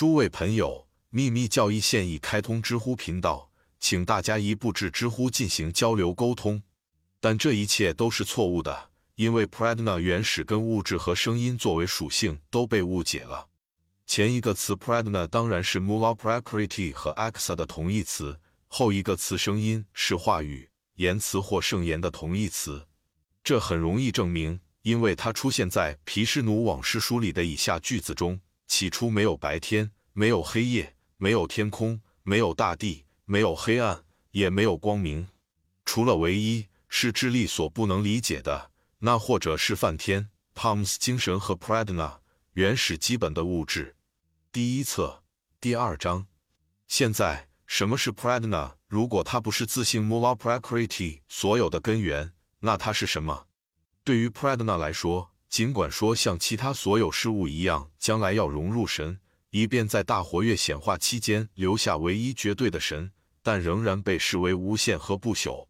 诸位朋友，秘密教义现已开通知乎频道，请大家一步至知乎进行交流沟通。但这一切都是错误的，因为 Pradna 原始跟物质和声音作为属性都被误解了。前一个词 Pradna 当然是 Mula Prakriti 和 Aksa 的同义词，后一个词声音是话语、言辞或圣言的同义词。这很容易证明，因为它出现在毗湿奴往事书里的以下句子中。起初没有白天，没有黑夜，没有天空，没有大地，没有黑暗，也没有光明。除了唯一是智力所不能理解的，那或者是梵天、（Palms 精神和 Pradna 原始基本的物质。第一册第二章。现在，什么是 Pradna？如果它不是自信 Mula Prakriti 所有的根源，那它是什么？对于 Pradna 来说。尽管说像其他所有事物一样，将来要融入神，以便在大活跃显化期间留下唯一绝对的神，但仍然被视为无限和不朽。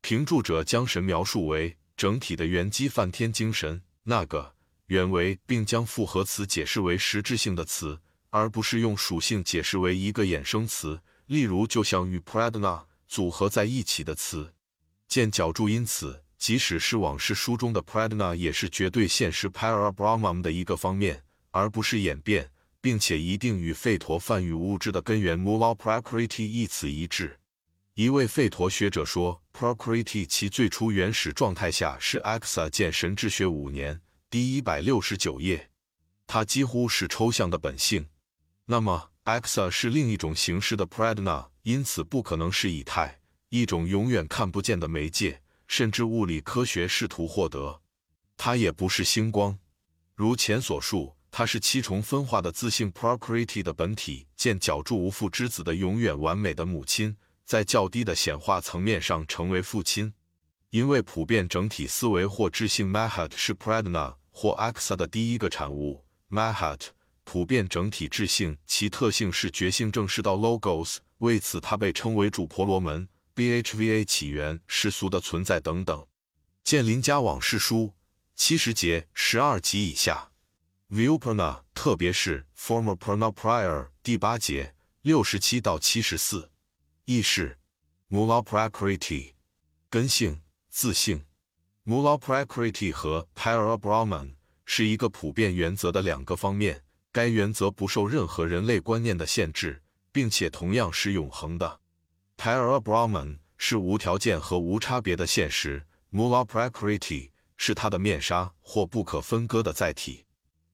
评注者将神描述为整体的原基梵天精神，那个原为，并将复合词解释为实质性的词，而不是用属性解释为一个衍生词，例如就像与 Pradna 组合在一起的词。见角注，因此。即使是往事书中的 Pradna，也是绝对现实 Parabrahman 的一个方面，而不是演变，并且一定与吠陀梵语物质的根源 Mula Prakriti 一词一致。一位吠陀学者说，Prakriti 其最初原始状态下是 Aksa 见神智学五年第一百六十九页，它几乎是抽象的本性。那么 Aksa 是另一种形式的 Pradna，因此不可能是以太，一种永远看不见的媒介。甚至物理科学试图获得，它也不是星光。如前所述，它是七重分化的自性 Prakriti 的本体，见角柱无父之子的永远完美的母亲，在较低的显化层面上成为父亲。因为普遍整体思维或智性 Mahat 是 Pradna 或 Aksa 的第一个产物。Mahat 普遍整体智性，其特性是觉性正式到 Logos，为此它被称为主婆罗门。Bhva 起源、世俗的存在等等。见林家往事书七十节十二集以下。Viuprana，特别是 Former Prana Prior 第八节六十七到七十四。意识 Mula Prakriti 根性、自性。Mula Prakriti 和 Parabrahman 是一个普遍原则的两个方面，该原则不受任何人类观念的限制，并且同样是永恒的。Parabrahman 是无条件和无差别的现实，Mula Prakriti 是它的面纱或不可分割的载体。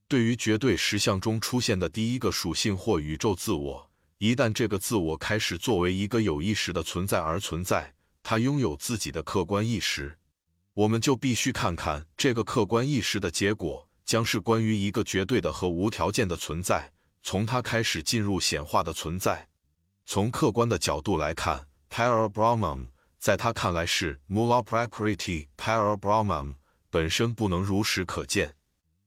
对于绝对实相中出现的第一个属性或宇宙自我，一旦这个自我开始作为一个有意识的存在而存在，它拥有自己的客观意识，我们就必须看看这个客观意识的结果将是关于一个绝对的和无条件的存在，从它开始进入显化的存在。从客观的角度来看，Parabrahman 在他看来是 Mula Prakriti。Parabrahman 本身不能如实可见。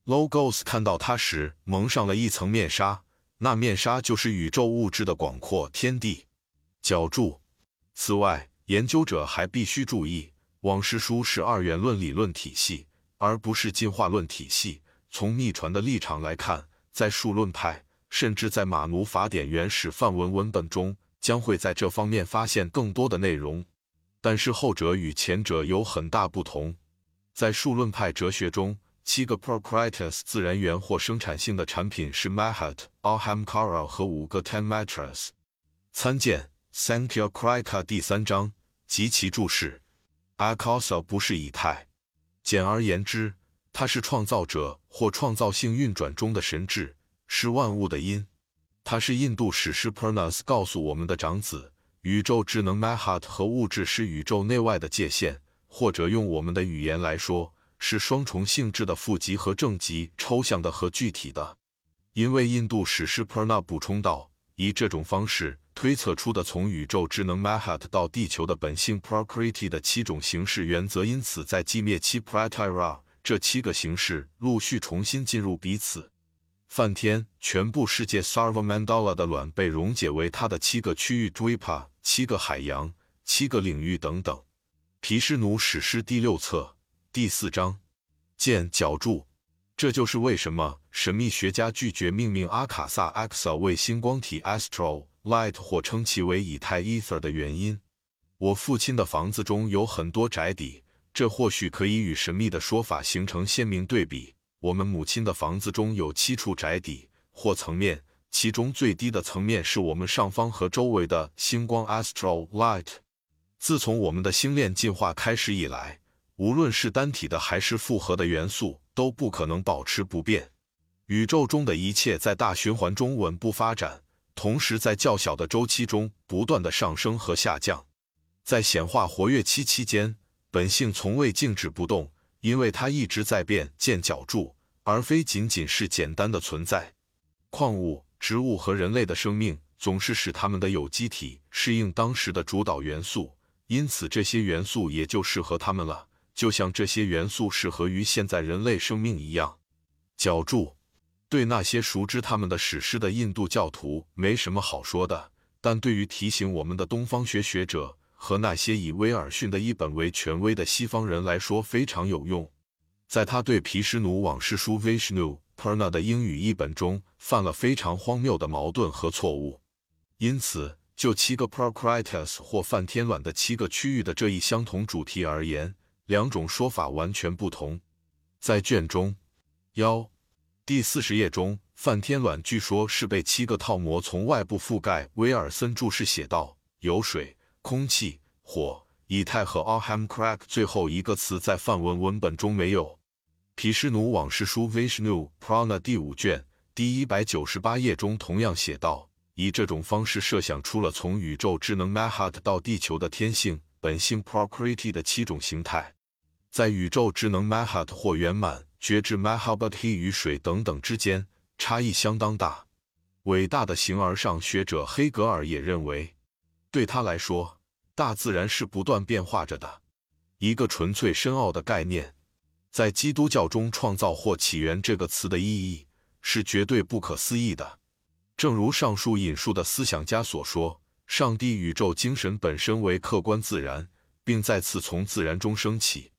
Logos 看到它时蒙上了一层面纱，那面纱就是宇宙物质的广阔天地。角注。此外，研究者还必须注意，往事书是二元论理论体系，而不是进化论体系。从秘传的立场来看，在数论派。甚至在马奴法典原始梵文文本中，将会在这方面发现更多的内容。但是后者与前者有很大不同。在数论派哲学中，七个 Procretus 自然源或生产性的产品是 Mahat、Ahamkara 和五个 Ten Matras。参见 Sankhya Krika 第三章及其注释。Akasa 不是以太。简而言之，它是创造者或创造性运转中的神智。是万物的因，它是印度史诗 Purnas 告诉我们的长子。宇宙智能 Mahat 和物质是宇宙内外的界限，或者用我们的语言来说，是双重性质的负极和正极，抽象的和具体的。因为印度史诗 Purna 补充道，以这种方式推测出的从宇宙智能 Mahat 到地球的本性 Prakriti 的七种形式原则，因此在寂灭期 Pratira，这七个形式陆续重新进入彼此。梵天全部世界 Sarva Mandala 的卵被溶解为它的七个区域 Dvipa，七个海洋，七个领域等等。毗湿奴史诗第六册第四章，见脚注。这就是为什么神秘学家拒绝命名阿卡萨 （Axa） 为星光体 Astro Light 或称其为以太 （Ether） 的原因。我父亲的房子中有很多宅邸，这或许可以与神秘的说法形成鲜明对比。我们母亲的房子中有七处宅邸或层面，其中最低的层面是我们上方和周围的星光 （Astral Light）。自从我们的星链进化开始以来，无论是单体的还是复合的元素都不可能保持不变。宇宙中的一切在大循环中稳步发展，同时在较小的周期中不断的上升和下降。在显化活跃期期间，本性从未静止不动，因为它一直在变、见角柱，而非仅仅是简单的存在。矿物、植物和人类的生命总是使它们的有机体适应当时的主导元素，因此这些元素也就适合它们了，就像这些元素适合于现在人类生命一样。角柱对那些熟知他们的史诗的印度教徒没什么好说的，但对于提醒我们的东方学学者。和那些以威尔逊的译本为权威的西方人来说非常有用。在他对毗湿奴往事书 Vishnu Purna 的英语译本中，犯了非常荒谬的矛盾和错误。因此，就七个 Procritus 或梵天卵的七个区域的这一相同主题而言，两种说法完全不同。在卷中幺第四十页中，梵天卵据说是被七个套膜从外部覆盖。威尔森注释写道：有水。空气、火、以太和 Aham Crack 最后一个词在梵文文本中没有。毗湿奴往事书 Vishnu Prana 第五卷第一百九十八页中同样写道：以这种方式设想出了从宇宙智能 Mahat 到地球的天性本性 Prokriti 的七种形态。在宇宙智能 Mahat 或圆满觉知 Mahabati 与水等等之间差异相当大。伟大的形而上学者黑格尔也认为，对他来说。大自然是不断变化着的，一个纯粹深奥的概念。在基督教中，“创造”或“起源”这个词的意义是绝对不可思议的。正如上述引述的思想家所说：“上帝宇宙精神本身为客观自然，并再次从自然中升起。”